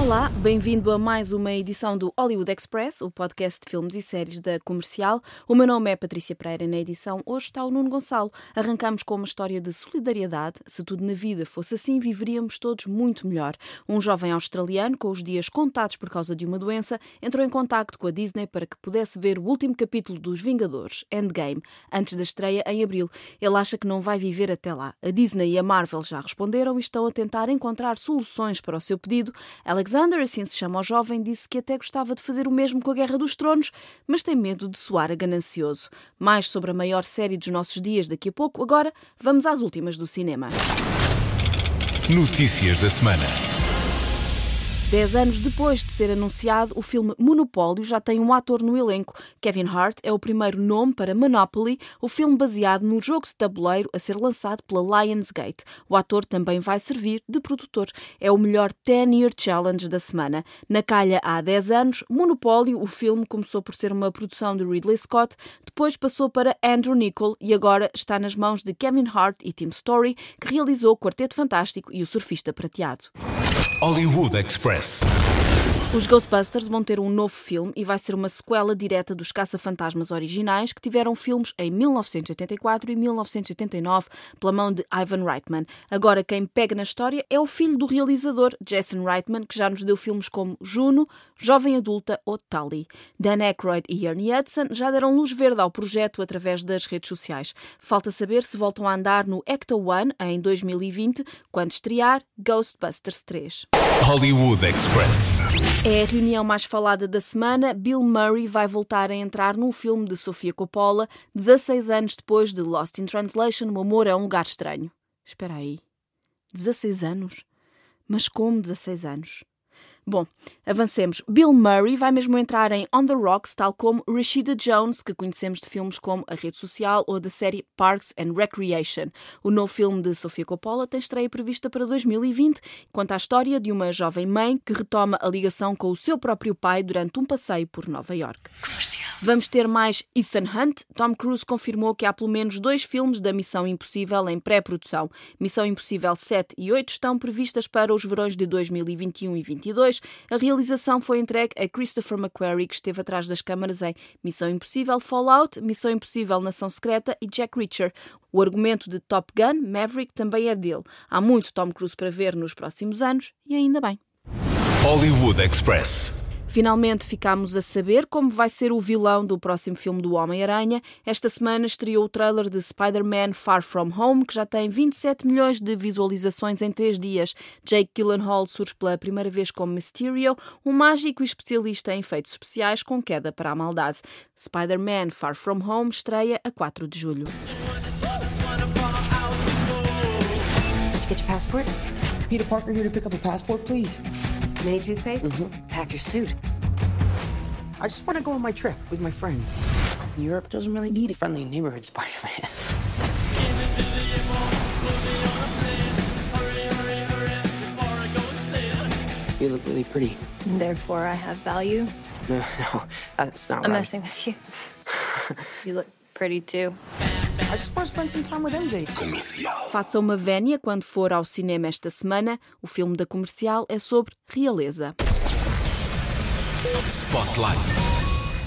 Olá, bem-vindo a mais uma edição do Hollywood Express, o podcast de filmes e séries da Comercial. O meu nome é Patrícia Pereira e na edição hoje está o Nuno Gonçalo. Arrancamos com uma história de solidariedade. Se tudo na vida fosse assim, viveríamos todos muito melhor. Um jovem australiano, com os dias contados por causa de uma doença, entrou em contacto com a Disney para que pudesse ver o último capítulo dos Vingadores, Endgame, antes da estreia em abril. Ele acha que não vai viver até lá. A Disney e a Marvel já responderam e estão a tentar encontrar soluções para o seu pedido. Alex Alexander, assim se chama o jovem, disse que até gostava de fazer o mesmo com a Guerra dos Tronos, mas tem medo de soar a ganancioso. Mais sobre a maior série dos nossos dias daqui a pouco. Agora, vamos às últimas do cinema. Notícias da semana. Dez anos depois de ser anunciado, o filme Monopólio já tem um ator no elenco. Kevin Hart é o primeiro nome para Monopoly, o filme baseado no jogo de tabuleiro a ser lançado pela Lionsgate. O ator também vai servir de produtor. É o melhor 10-year challenge da semana. Na calha há 10 anos, Monopólio, o filme começou por ser uma produção de Ridley Scott, depois passou para Andrew Niccol e agora está nas mãos de Kevin Hart e Tim Story, que realizou o Quarteto Fantástico e o Surfista Prateado. Hollywood Express. Os Ghostbusters vão ter um novo filme e vai ser uma sequela direta dos Caça-Fantasmas originais, que tiveram filmes em 1984 e 1989 pela mão de Ivan Reitman. Agora, quem pega na história é o filho do realizador, Jason Reitman, que já nos deu filmes como Juno, Jovem Adulta ou Tully. Dan Aykroyd e Ernie Hudson já deram luz verde ao projeto através das redes sociais. Falta saber se voltam a andar no Ecto One em 2020, quando estrear Ghostbusters 3. Hollywood Express. É a reunião mais falada da semana. Bill Murray vai voltar a entrar num filme de Sofia Coppola, 16 anos depois de Lost in Translation, O Amor é um Lugar Estranho. Espera aí. 16 anos? Mas como 16 anos? Bom, avancemos. Bill Murray vai mesmo entrar em On the Rocks, tal como Rashida Jones, que conhecemos de filmes como A Rede Social ou da série Parks and Recreation. O novo filme de Sofia Coppola tem estreia prevista para 2020, conta a história de uma jovem mãe que retoma a ligação com o seu próprio pai durante um passeio por Nova York. Vamos ter mais Ethan Hunt. Tom Cruise confirmou que há pelo menos dois filmes da Missão Impossível em pré-produção. Missão Impossível 7 e 8 estão previstas para os verões de 2021 e 2022. A realização foi entregue a Christopher McQuarrie, que esteve atrás das câmaras em Missão Impossível Fallout, Missão Impossível Nação Secreta e Jack Reacher. O argumento de Top Gun, Maverick, também é dele. Há muito Tom Cruise para ver nos próximos anos e ainda bem. Hollywood Express. Finalmente ficámos a saber como vai ser o vilão do próximo filme do Homem-Aranha. Esta semana estreou o trailer de Spider-Man Far From Home, que já tem 27 milhões de visualizações em três dias. Jake Gyllenhaal surge pela primeira vez como Mysterio, um mágico e especialista em efeitos especiais com queda para a maldade. Spider-Man Far From Home estreia a 4 de julho. Peter Parker here to pick up a passport, please. Mini toothpaste? Mm-hmm. Pack your suit. I just want to go on my trip with my friends. Europe doesn't really need a friendly neighborhood Spider-Man. you look really pretty. Therefore, I have value. No, no, that's not I'm right. messing with you. you look pretty too. I just want to spend some time with MJ. Faça uma vénia quando for ao cinema esta semana. O filme da comercial é sobre realeza. Spotlight.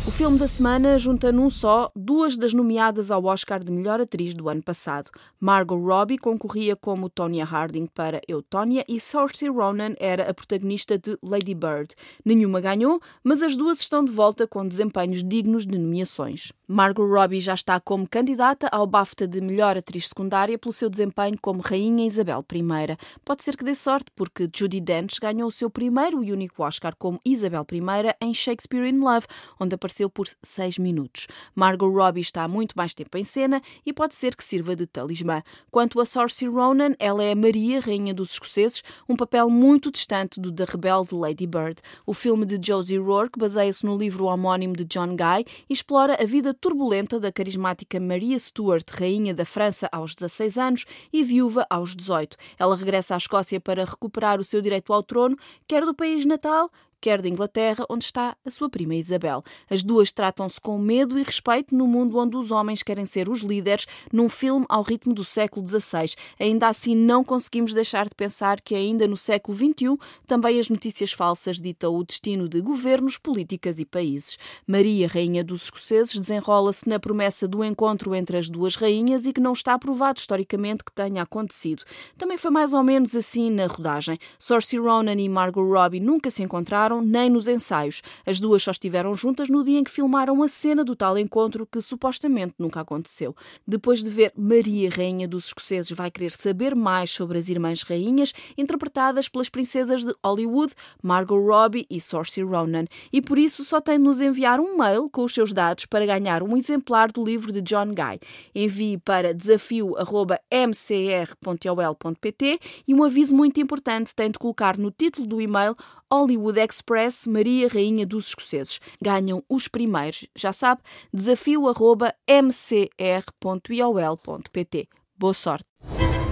O filme da semana junta num só duas das nomeadas ao Oscar de melhor atriz do ano passado. Margot Robbie concorria como Tonya Harding para Eu, Tonya e Saoirse Ronan era a protagonista de Lady Bird. Nenhuma ganhou, mas as duas estão de volta com desempenhos dignos de nomeações. Margot Robbie já está como candidata ao BAFTA de melhor atriz secundária pelo seu desempenho como Rainha Isabel I. Pode ser que dê sorte, porque Judi Dench ganhou o seu primeiro e único Oscar como Isabel I em Shakespeare in Love, onde apareceu por seis minutos. Margot Robbie está há muito mais tempo em cena e pode ser que sirva de talismã. Quanto a Saoirse Ronan, ela é Maria, Rainha dos Escoceses, um papel muito distante do da rebelde Lady Bird. O filme de Josie Rourke baseia-se no livro homónimo de John Guy e explora a vida turbulenta da carismática Maria Stuart, rainha da França aos 16 anos e viúva aos 18. Ela regressa à Escócia para recuperar o seu direito ao trono, quer do país natal, quer de Inglaterra, onde está a sua prima Isabel. As duas tratam-se com medo e respeito no mundo onde os homens querem ser os líderes, num filme ao ritmo do século XVI. Ainda assim, não conseguimos deixar de pensar que ainda no século XXI também as notícias falsas ditam o destino de governos, políticas e países. Maria, rainha dos escoceses, desenrola-se na promessa do encontro entre as duas rainhas e que não está provado historicamente que tenha acontecido. Também foi mais ou menos assim na rodagem. Saoirse Ronan e Margot Robbie nunca se encontraram, nem nos ensaios. As duas só estiveram juntas no dia em que filmaram a cena do tal encontro que supostamente nunca aconteceu. Depois de ver Maria, rainha dos escoceses, vai querer saber mais sobre as irmãs rainhas, interpretadas pelas princesas de Hollywood, Margot Robbie e Saoirse Ronan. E por isso só tem de nos enviar um mail com os seus dados para ganhar um exemplar do livro de John Guy. Envie para desafio.mcr.ol.pt e um aviso muito importante tem de colocar no título do e-mail Hollywood Express Maria Rainha dos Escoceses. Ganham os primeiros. Já sabe, desafio.mcr.iol.pt. Boa sorte.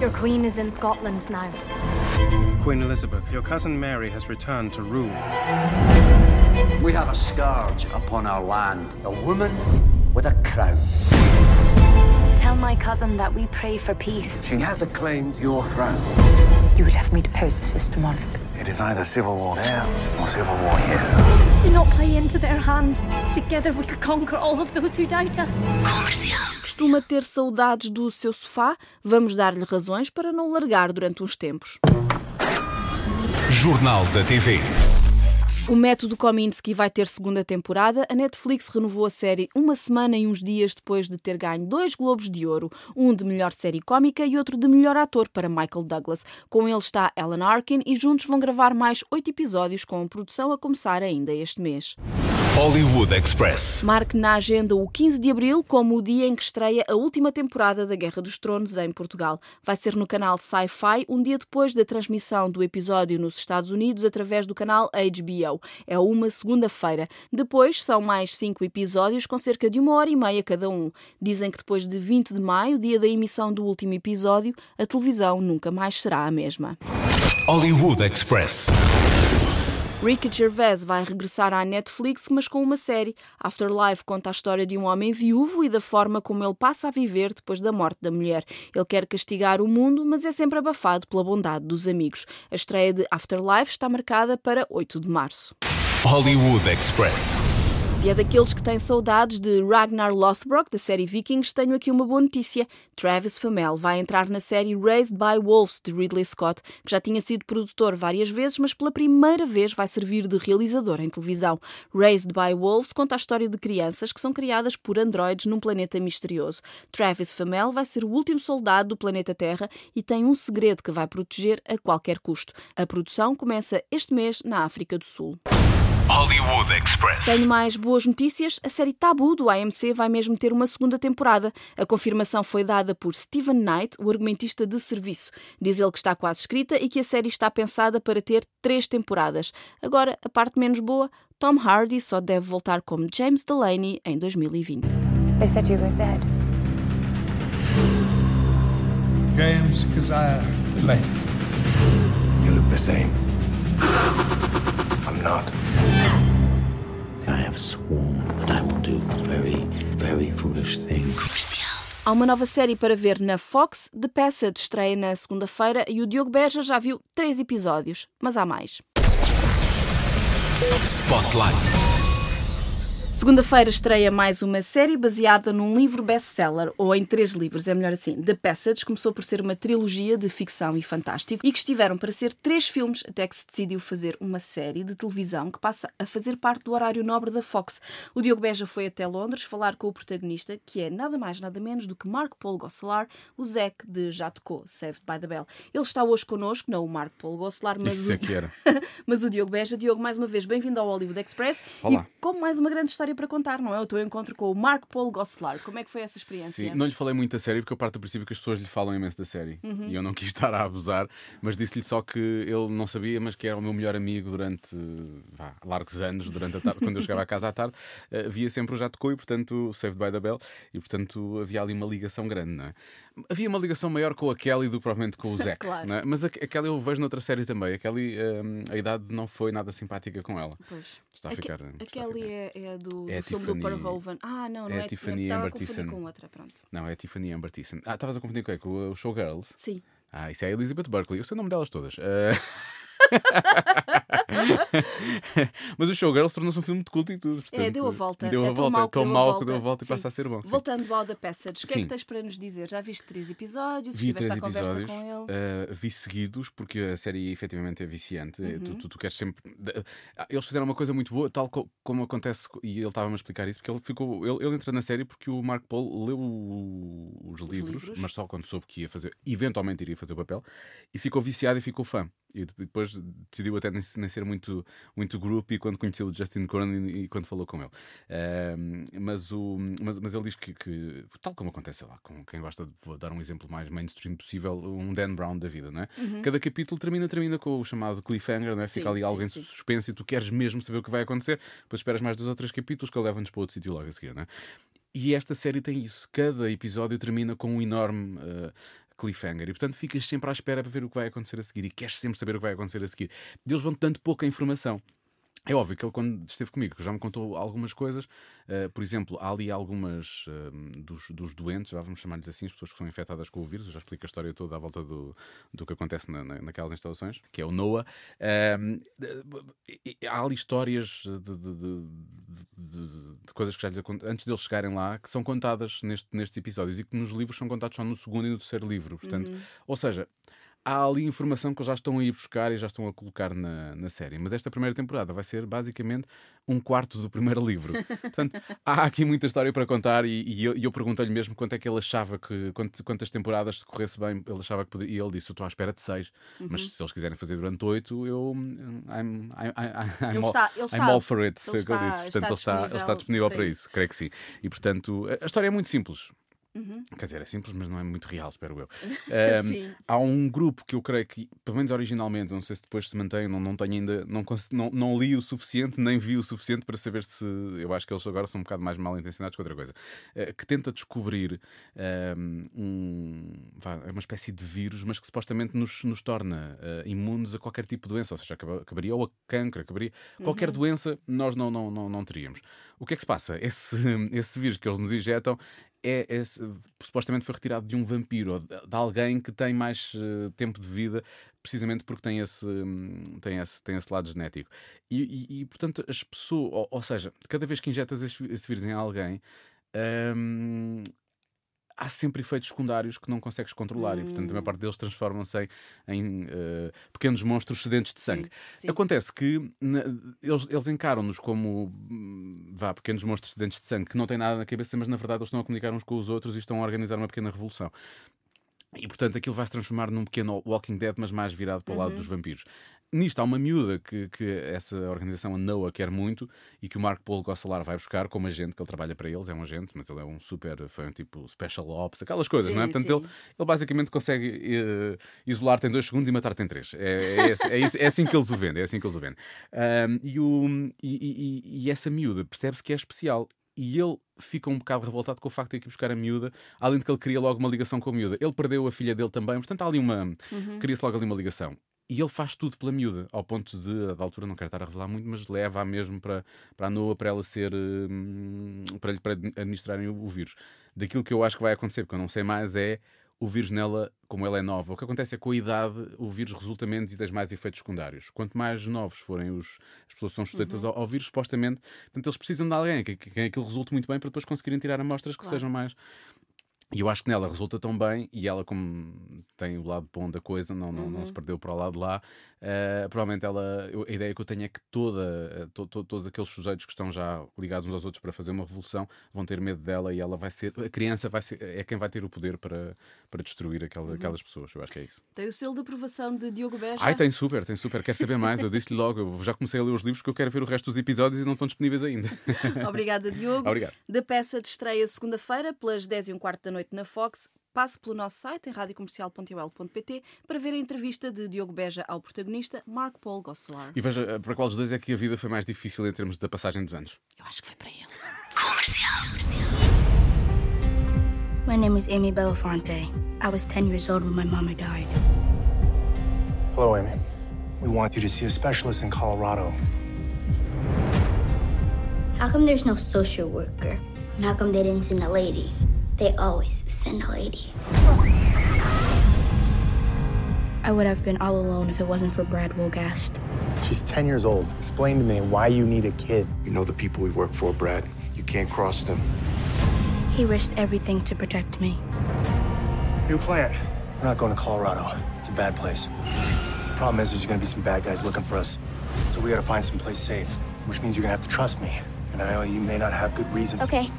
Your queen is in Scotland now. Queen Elizabeth, your cousin Mary has returned to rule. We have a scourge upon our land, a woman with a crown. Tell my cousin that we pray for peace. She has a claim to your throne. You would have me depose the sister monarch. It is either civil war there or civil war here. Do not play into their hands. Together we could conquer all of those who doubt us. Costuma ter saudades do seu sofá? Vamos dar-lhe razões para não largar durante uns tempos. Jornal da TV. O método Kominsky vai ter segunda temporada. A Netflix renovou a série uma semana e uns dias depois de ter ganho dois Globos de Ouro, um de melhor série cómica e outro de melhor ator para Michael Douglas. Com ele está Alan Arkin e juntos vão gravar mais oito episódios com a produção a começar ainda este mês. Hollywood Express. Marque na agenda o 15 de abril como o dia em que estreia a última temporada da Guerra dos Tronos em Portugal. Vai ser no canal Sci-Fi, um dia depois da transmissão do episódio nos Estados Unidos através do canal HBO. É uma segunda-feira. Depois são mais cinco episódios com cerca de uma hora e meia cada um. Dizem que depois de 20 de maio, dia da emissão do último episódio, a televisão nunca mais será a mesma. Hollywood Express. Ricky Gervais vai regressar à Netflix, mas com uma série. Afterlife conta a história de um homem viúvo e da forma como ele passa a viver depois da morte da mulher. Ele quer castigar o mundo, mas é sempre abafado pela bondade dos amigos. A estreia de Afterlife está marcada para 8 de março. Hollywood Express. Se é daqueles que têm saudades de Ragnar Lothbrok, da série Vikings, tenho aqui uma boa notícia. Travis Fimmel vai entrar na série Raised by Wolves, de Ridley Scott, que já tinha sido produtor várias vezes, mas pela primeira vez vai servir de realizador em televisão. Raised by Wolves conta a história de crianças que são criadas por androides num planeta misterioso. Travis Fimmel vai ser o último soldado do planeta Terra e tem um segredo que vai proteger a qualquer custo. A produção começa este mês na África do Sul. Hollywood Express. Tenho mais boas notícias. A série Tabu do AMC vai mesmo ter uma segunda temporada. A confirmação foi dada por Steven Knight, o argumentista de serviço. Diz ele que está quase escrita e que a série está pensada para ter três temporadas. Agora, a parte menos boa, Tom Hardy só deve voltar como James Delaney em 2020. They said you were dead. James Keziah Delaney. You look the same. I'm not. I have sworn that I will do very, very foolish things. Há uma nova série para ver na Fox. The Passage estreia na segunda-feira e o Diogo Beja já viu três episódios, mas há mais. Spotlight. Segunda-feira estreia mais uma série baseada num livro best-seller, ou em três livros, é melhor assim. The Passage começou por ser uma trilogia de ficção e fantástico e que estiveram para ser três filmes até que se decidiu fazer uma série de televisão que passa a fazer parte do horário nobre da Fox. O Diogo Beja foi até Londres falar com o protagonista, que é nada mais nada menos do que Mark Paul Gosselaar, o Zack de Já Tocou, Saved by the Bell. Ele está hoje connosco, não o Mark Paul Gosselaar, mas, Isso é o... que era. mas o Diogo Beja. Diogo, mais uma vez, bem-vindo ao Hollywood Express. Olá. E com mais uma grande história história para contar, não é? O teu encontro com o Mark Paul Gosselaar. Como é que foi essa experiência? Sim, não lhe falei muito da série porque eu parto do princípio que as pessoas lhe falam imenso da série Uhum. e eu não quis estar a abusar, mas disse-lhe só que ele não sabia, mas que era o meu melhor amigo durante vá, largos anos, durante a tarde, quando eu chegava à casa à tarde, eh, via sempre o Jato Coi, portanto, Saved by the Bell, e portanto havia ali uma ligação grande, não é? Havia uma ligação maior com a Kelly do que propriamente com o Zack, Claro. é? mas a, a Kelly eu vejo noutra série também. A Kelly, eh, a idade não foi nada simpática com ela. Pois. Está a ficar. Aquele é, é do, É a do filme Tiffany- do Verhoeven. Ah, não, não é é. a Tiffany a Amber Thiessen. com outra, pronto. Não, é a Tiffany Amber Thiessen. Ah, estavas a confundir com? Com o Showgirls? Sim. Ah, isso é a Elizabeth Berkley. Eu sei o nome delas todas. Eh, Mas o Showgirls tornou-se um filme de culto e tudo. Portanto, é, deu a volta. Deu é a tão volta. mal é que tão deu a mal volta. que deu a volta e passa a ser bom. sim. Voltando ao The Passage, o que é que tens para nos dizer? Já viste três episódios? Vi Estiveste três à conversa episódios, com ele? eh, vi seguidos, porque a série efetivamente é viciante. Uhum. Tu, tu, tu queres sempre. ah, Eles fizeram uma coisa muito boa, tal co- como acontece, co- e ele estava-me a explicar isso, porque ele ficou. Ele, ele entra na série porque o Mark Paul leu o- os, livros, livros. mas só quando soube que ia fazer, eventualmente iria fazer o papel, e ficou viciado e ficou fã. E de- depois decidiu até nem, nem ser muito, muito groupie quando conheceu o Justin Cronin e, quando falou com ele. Ahm, mas, o, mas, mas ele diz que, que, tal como acontece lá, com quem gosta de, vou dar um exemplo mais mainstream possível, um Dan Brown da vida, não é? Uhum. Cada capítulo termina, termina com o chamado cliffhanger, não é? Sim, Fica ali sim, em sim. suspense e tu queres mesmo saber o que vai acontecer, depois esperas mais dois ou três capítulos que ele leva-nos para outro sítio logo a seguir, não é? E esta série tem isso. Cada episódio termina com um enorme uh, cliffhanger. E portanto ficas sempre à espera para ver o que vai acontecer a seguir. E queres sempre saber o que vai acontecer a seguir. E eles vão dando pouca informação. É óbvio que ele, quando esteve comigo, já me contou algumas coisas. Uh, por exemplo, há ali algumas um, dos, dos doentes, já vamos chamar-lhes assim, as pessoas que são infectadas com o vírus. Eu já explico a história toda à volta do, do que acontece na, na- naquelas instalações, que é o NOAA. Um, e- e- há ali histórias de, de- de- de- coisas que já lhes antes deles chegarem lá que são contadas neste, nestes episódios e que nos livros são contados só no segundo e no terceiro livro. Portanto, ou seja, há ali informação que eles já estão a ir buscar e já estão a colocar na, na série. Mas esta primeira temporada vai ser basicamente um quarto do primeiro livro. Portanto, há aqui muita história para contar e, e eu, eu perguntei-lhe mesmo quanto é que ele achava que, quant- quantas temporadas se corresse bem, ele achava que poderia. E ele disse: Eu estou à espera de seis, mas Uhum. se eles quiserem fazer durante oito, eu. I'm, I'm, I'm, I'm Ele all, está- I'm all for it. ele Foi o que ele disse. Portanto, ele está ele está disponível para isso, creio que sim. E portanto, a história é muito simples. Uhum. Quer dizer, é simples, mas não é muito real, espero eu. Um, há um grupo que eu creio que, pelo menos originalmente, não sei se depois se mantém, não, não tenho ainda, não, não, não li o suficiente, nem vi o suficiente para saber se. Eu acho que eles agora são um bocado mais mal intencionados que outra coisa. eh, que tenta descobrir um, é uma espécie de vírus, mas que supostamente nos, nos torna eh, imunes a qualquer tipo de doença, ou seja, acaba- acabaria ou a cancro, acabaria. Qualquer Uhum. doença nós não, não, não, não teríamos. O que é que se passa? Esse, esse vírus que eles nos injetam é, é- supostamente foi retirado de um vampiro ou de, de alguém que tem mais eh, tempo de vida, precisamente porque tem esse, hum, tem esse, tem esse lado genético. E, e- e, portanto, as pessoas, ou, ou seja, cada vez que injetas esse, esse vírus em alguém. hum, Há sempre efeitos secundários que não consegues controlar e, portanto, a maior parte deles transformam-se em, em, eh, pequenos monstros sedentos de sangue. sim. Acontece que na- eles, eles encaram-nos como hum, vá, pequenos monstros sedentos de sangue que não têm nada na cabeça, mas na verdade eles estão a comunicar uns com os outros e estão a organizar uma pequena revolução. E portanto aquilo vai se transformar num pequeno Walking Dead, mas mais virado para o lado Uhum. dos vampiros. Nisto há uma miúda que, que essa organização, a NOAA, quer muito e que o Mark Paul Gosselar vai buscar como agente, que ele trabalha para eles, é um agente, mas ele é um super fã, tipo Special Ops, aquelas coisas, Sim, não é? Portanto, sim. ele, ele basicamente consegue eh, isolar-te em dois segundos e matar-te em três. É, é, é é assim que eles o vendem, é assim que eles o vendem. Ahm, e, o, e, e- e- essa miúda percebe-se que é especial. E ele fica um bocado revoltado com o facto de ir buscar a miúda, além de que ele queria logo uma ligação com a miúda. Ele perdeu a filha dele também, portanto há ali uma. Uhum. Cria-se logo ali uma ligação. E ele faz tudo pela miúda, ao ponto de, da altura, não quero estar a revelar muito, mas leva-a mesmo para, para a Noa para ela ser. hum, para, lhe- para administrarem o, o vírus. Daquilo que eu acho que vai acontecer, porque eu não sei mais, é o vírus nela, como ela é nova. O que acontece é que com a idade o vírus resulta menos e tem mais efeitos secundários. Quanto mais novos forem os, as pessoas que são sujeitas ao, ao vírus, supostamente, portanto, eles precisam de alguém que, que, que aquilo resulte muito bem para depois conseguirem tirar amostras que Claro. sejam mais. E eu acho que nela resulta tão bem, e ela, como tem o lado bom da coisa, não, não, não se perdeu para o lado de lá, Uh, provavelmente ela, eu, a ideia que eu tenho é que toda, to, to, todos aqueles sujeitos que estão já ligados uns aos outros para fazer uma revolução vão ter medo dela e ela vai ser, a criança vai ser, é quem vai ter o poder para, para destruir aquela, Uhum. aquelas pessoas. Eu acho que é isso. Tem o selo de aprovação de Diogo Beja? Ai, tem super, tem super. Quer saber mais? Eu disse-lhe logo, eu já comecei a ler os livros porque eu quero ver o resto dos episódios e não estão disponíveis ainda. Obrigada, Diogo. Obrigado. Da peça de estreia segunda-feira, pelas 10 e um quarto da noite na Fox. Passe pelo nosso site em radiocomercial.ol.pt para ver a entrevista de Diogo Beja ao protagonista Mark Paul Gosselaar. E veja, para qual dos dois é que a vida foi mais difícil em termos da passagem dos anos? Eu acho que foi para ele. My name is Amy Belafonte. I was 10 years old when my mama died. Hello, Amy. We want you to see a specialist in Colorado. How come there's no social worker? And how come they didn't send a lady? They always send a lady. I would have been all alone if it wasn't for Brad Wolgast. She's 10 years old. Explain to me why you need a kid. You know the people we work for, Brad. You can't cross them. He risked everything to protect me. New plan. We're not going to Colorado. It's a bad place. The problem is there's going to be some bad guys looking for us. So we got to find some place safe, which means you're going to have to trust me. And I know you may not have good reasons. Okay,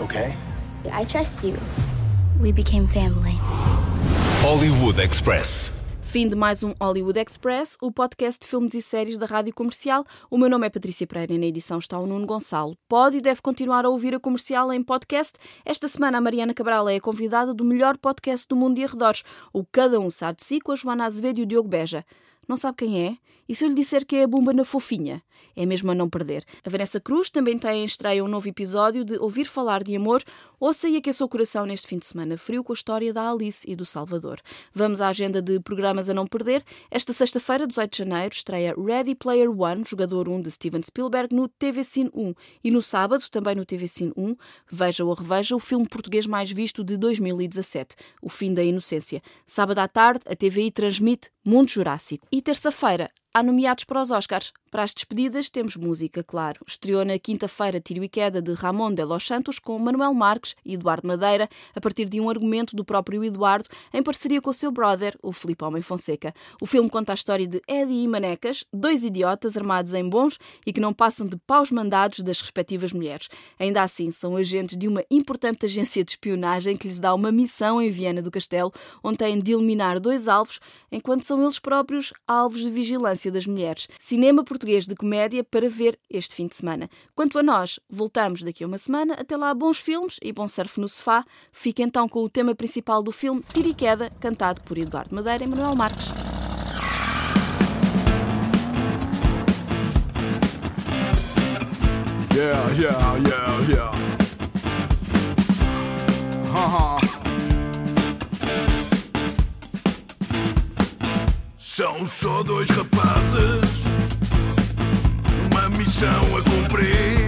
Okay? I trust you. We became family. Hollywood Express. Fim de mais um Hollywood Express, o podcast de filmes e séries da Rádio Comercial. O meu nome é Patrícia Pereira e na edição está o Nuno Gonçalo. Pode e deve continuar a ouvir a comercial em podcast. Esta semana a Mariana Cabral é a convidada do melhor podcast do mundo e arredores, o Cada Um Sabe de Si, com a Joana Azevedo e o Diogo Beja. Não sabe quem é? E se eu lhe disser que é a Bumba na Fofinha? É mesmo a não perder. A Vanessa Cruz também tem em estreia um novo episódio de Ouvir Falar de Amor. Ouça e aqueça o coração neste fim de semana frio com a história da Alice e do Salvador. Vamos à agenda de programas a não perder. Esta sexta-feira, 18 de janeiro, estreia Ready Player One, jogador 1 de Steven Spielberg, no TV Cine 1. E no sábado, também no TV Cine 1, veja ou reveja o filme português mais visto de 2017, O Fim da Inocência. Sábado à tarde, a TVI transmite Mundo Jurássico. E terça-feira, Há nomeados para os Oscars. Para as despedidas, temos música, claro. Estreou na quinta-feira Tiro e Queda de Ramon de Los Santos com Manuel Marques e Eduardo Madeira, a partir de um argumento do próprio Eduardo, em parceria com o seu brother, o Filipe Homem Fonseca. O filme conta a história de Eddie e Manecas, dois idiotas armados em bons e que não passam de paus mandados das respectivas mulheres. Ainda assim, são agentes de uma importante agência de espionagem que lhes dá uma missão em Viana do Castelo, onde têm de eliminar dois alvos, enquanto são eles próprios alvos de vigilância das mulheres. Cinema português de comédia para ver este fim de semana. Quanto a nós, voltamos daqui a uma semana. Até lá, bons filmes e bom surf no sofá. Fique então com o tema principal do filme Tiro e Queda, cantado por Eduardo Madeira e Manuel Marques. Yeah, yeah, yeah, yeah. Haha. São só dois rapazes numa missão a cumprir.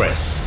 Express.